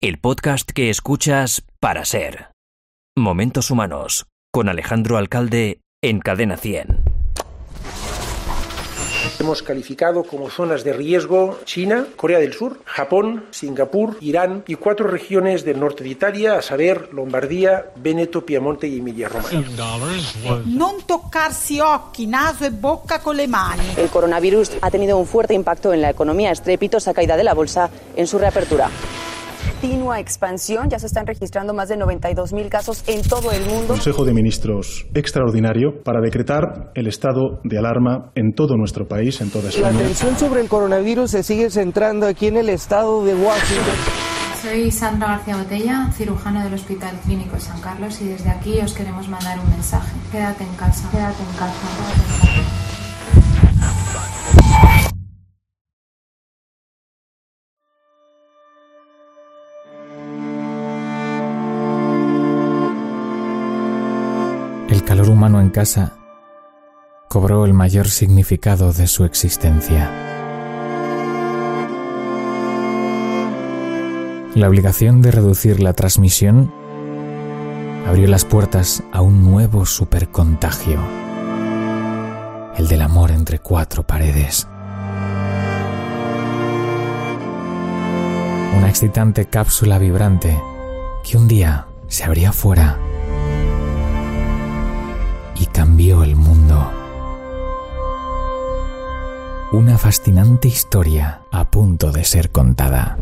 el podcast que escuchas para ser. Momentos Humanos, con Alejandro Alcalde en Cadena 100. Hemos calificado como zonas de riesgo China, Corea del Sur, Japón, Singapur, Irán y cuatro regiones del norte de Italia, a saber Lombardía, Veneto, Piemonte y Emilia-Romagna. Non toccarsi occhi, naso e bocca con le mani. El coronavirus ha tenido un fuerte impacto en la economía, estrepitosa caída de la bolsa en su reapertura. Continua expansión, ya se están registrando más de 92 mil casos en todo el mundo. Consejo de Ministros extraordinario para decretar el estado de alarma en todo nuestro país, en toda La España. atención sobre el coronavirus se sigue centrando aquí en el estado de Washington. Soy Sandra García Botella, cirujano del Hospital Clínico de San Carlos y desde aquí os queremos mandar un mensaje. Quédate en casa, quédate en casa, quédate en casa. En casa cobró el mayor significado de su existencia. La obligación de reducir la transmisión abrió las puertas a un nuevo supercontagio, el del amor entre cuatro paredes. Una excitante cápsula vibrante que un día se abría fuera cambió el mundo. Una fascinante historia a punto de ser contada.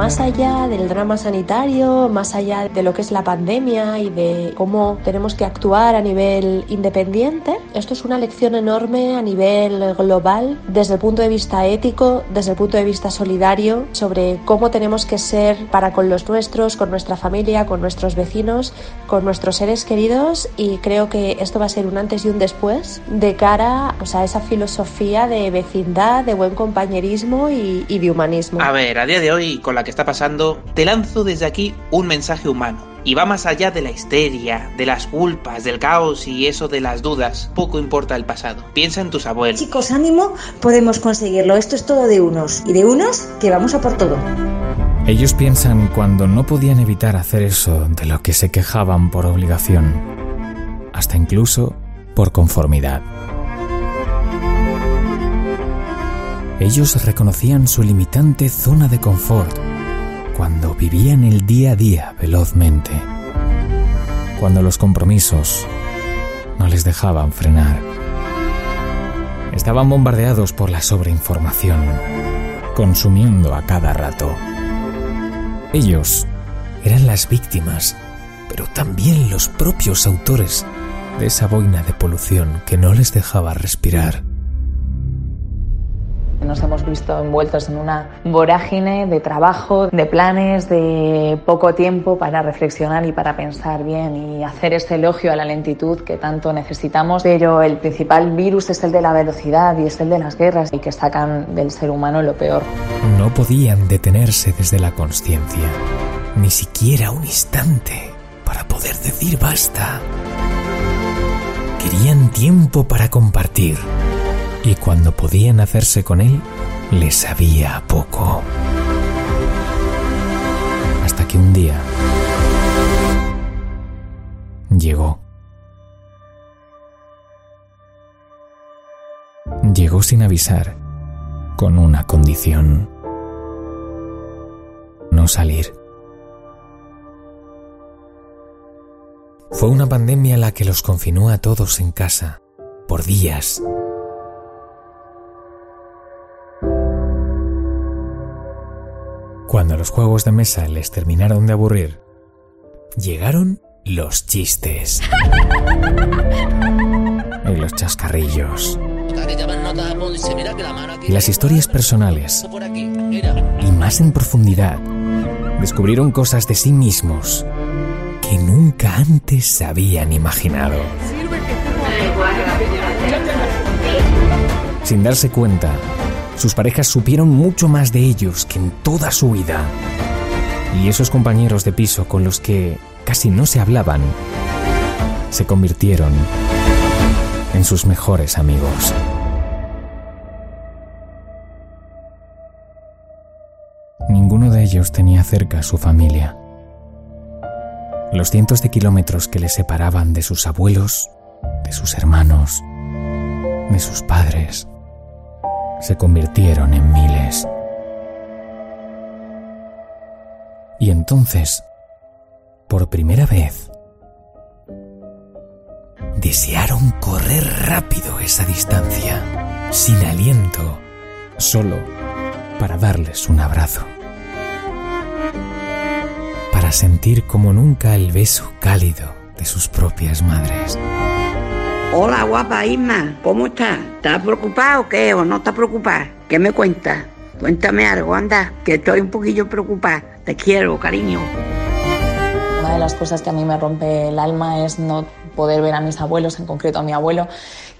Más allá del drama sanitario, más allá de lo que es la pandemia y de cómo tenemos que actuar a nivel independiente, esto es una lección enorme a nivel global, desde el punto de vista ético, desde el punto de vista solidario, sobre cómo tenemos que ser para con los nuestros, con nuestra familia, con nuestros vecinos, con nuestros seres queridos y creo que esto va a ser un antes y un después de cara a esa filosofía de vecindad, de buen compañerismo y, y de humanismo. A ver, a día de hoy, con la que está pasando, te lanzo desde aquí un mensaje humano. Y va más allá de la histeria, de las culpas, del caos y eso de las dudas. Poco importa el pasado. Piensa en tus abuelos. Chicos, ánimo, podemos conseguirlo. Esto es todo de unos. Y de unos que vamos a por todo. Ellos piensan cuando no podían evitar hacer eso de lo que se quejaban por obligación, hasta incluso por conformidad. Ellos reconocían su limitante zona de confort cuando vivían el día a día velozmente, cuando los compromisos no les dejaban frenar. Estaban bombardeados por la sobreinformación, consumiendo a cada rato. Ellos eran las víctimas, pero también los propios autores de esa boina de polución que no les dejaba respirar. Nos hemos visto envueltos en una vorágine de trabajo, de planes, de poco tiempo para reflexionar y para pensar bien y hacer este elogio a la lentitud que tanto necesitamos. Pero el principal virus es el de la velocidad y es el de las guerras y que sacan del ser humano lo peor. No podían detenerse desde la conciencia, ni siquiera un instante para poder decir basta. Querían tiempo para compartir y cuando podían hacerse con él, les sabía a poco. Hasta que un día llegó. Llegó sin avisar, con una condición. No salir. Fue una pandemia la que los confinó a todos en casa, por días, Cuando los juegos de mesa les terminaron de aburrir, llegaron los chistes. y los chascarrillos. Y las historias personales. Y más en profundidad, descubrieron cosas de sí mismos que nunca antes habían imaginado. Sin darse cuenta, sus parejas supieron mucho más de ellos que en toda su vida. Y esos compañeros de piso con los que casi no se hablaban, se convirtieron en sus mejores amigos. Ninguno de ellos tenía cerca a su familia. Los cientos de kilómetros que les separaban de sus abuelos, de sus hermanos, de sus padres, se convirtieron en miles. Y entonces, por primera vez, desearon correr rápido esa distancia, sin aliento, solo para darles un abrazo. Para sentir como nunca el beso cálido de sus propias madres. Hola, guapa Isma, ¿cómo estás? ¿Estás preocupado o qué? ¿O no estás preocupada? ¿Qué me cuentas? Cuéntame algo, anda, que estoy un poquillo preocupada. Te quiero, cariño. Una de las cosas que a mí me rompe el alma es no poder ver a mis abuelos, en concreto a mi abuelo,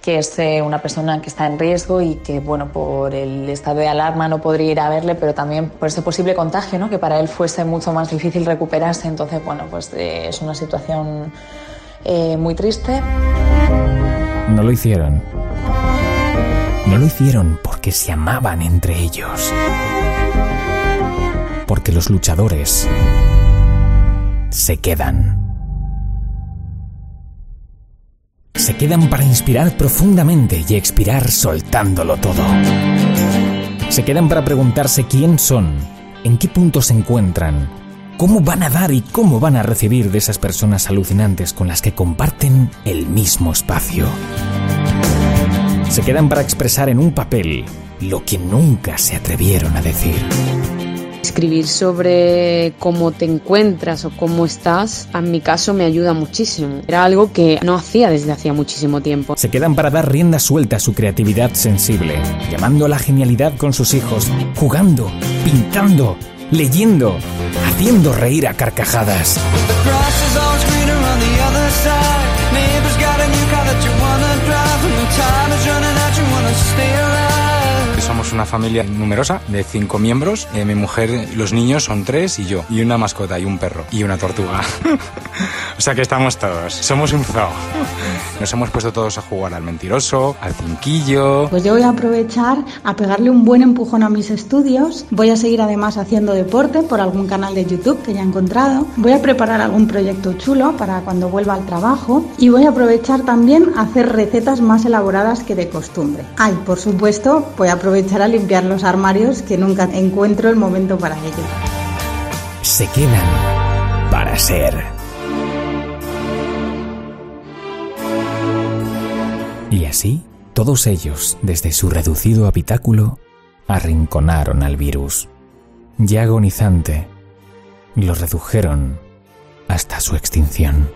que es eh, una persona que está en riesgo y que, bueno, por el estado de alarma no podría ir a verle, pero también por ese posible contagio, ¿no? Que para él fuese mucho más difícil recuperarse. Entonces, bueno, pues eh, es una situación eh, muy triste. No lo hicieron. No lo hicieron porque se amaban entre ellos. Porque los luchadores se quedan. Se quedan para inspirar profundamente y expirar soltándolo todo. Se quedan para preguntarse quién son, en qué punto se encuentran, cómo van a dar y cómo van a recibir de esas personas alucinantes con las que comparten el mismo espacio. Se quedan para expresar en un papel lo que nunca se atrevieron a decir. Escribir sobre cómo te encuentras o cómo estás, en mi caso me ayuda muchísimo. Era algo que no hacía desde hacía muchísimo tiempo. Se quedan para dar rienda suelta a su creatividad sensible, llamando a la genialidad con sus hijos, jugando, pintando, leyendo, haciendo reír a carcajadas. Somos una familia numerosa de cinco miembros. Eh, mi mujer, los niños son tres y yo. Y una mascota y un perro. Y una tortuga. o sea que estamos todos. Somos un zoo. Nos hemos puesto todos a jugar al mentiroso, al cinquillo. Pues yo voy a aprovechar a pegarle un buen empujón a mis estudios. Voy a seguir además haciendo deporte por algún canal de YouTube que ya he encontrado. Voy a preparar algún proyecto chulo para cuando vuelva al trabajo. Y voy a aprovechar también a hacer recetas más elaboradas que de costumbre. Ay, por supuesto, voy a aprovechar a limpiar los armarios que nunca encuentro el momento para ello. Se quedan para ser. Y así, todos ellos, desde su reducido habitáculo, arrinconaron al virus. Ya agonizante, lo redujeron hasta su extinción.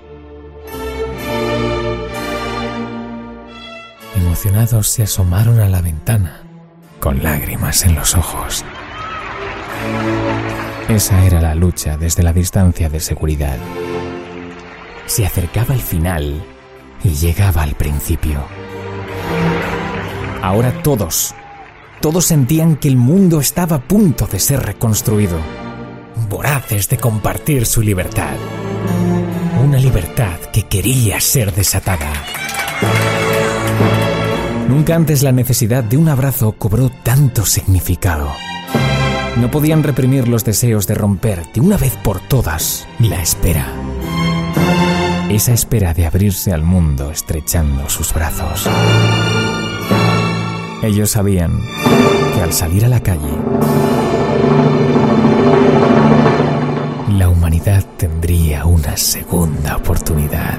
Emocionados se asomaron a la ventana con lágrimas en los ojos. Esa era la lucha desde la distancia de seguridad. Se acercaba el final y llegaba al principio. Ahora todos, todos sentían que el mundo estaba a punto de ser reconstruido, voraces de compartir su libertad. Una libertad que quería ser desatada. Nunca antes la necesidad de un abrazo cobró tanto significado. No podían reprimir los deseos de romper de una vez por todas la espera. Esa espera de abrirse al mundo estrechando sus brazos. Ellos sabían que al salir a la calle, la humanidad tendría una segunda oportunidad.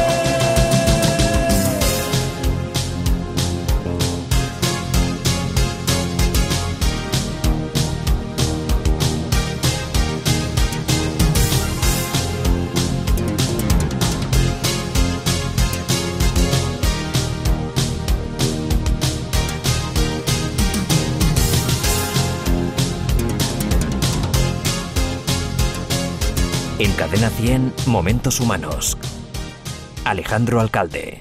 Cadena 100, Momentos Humanos. Alejandro Alcalde.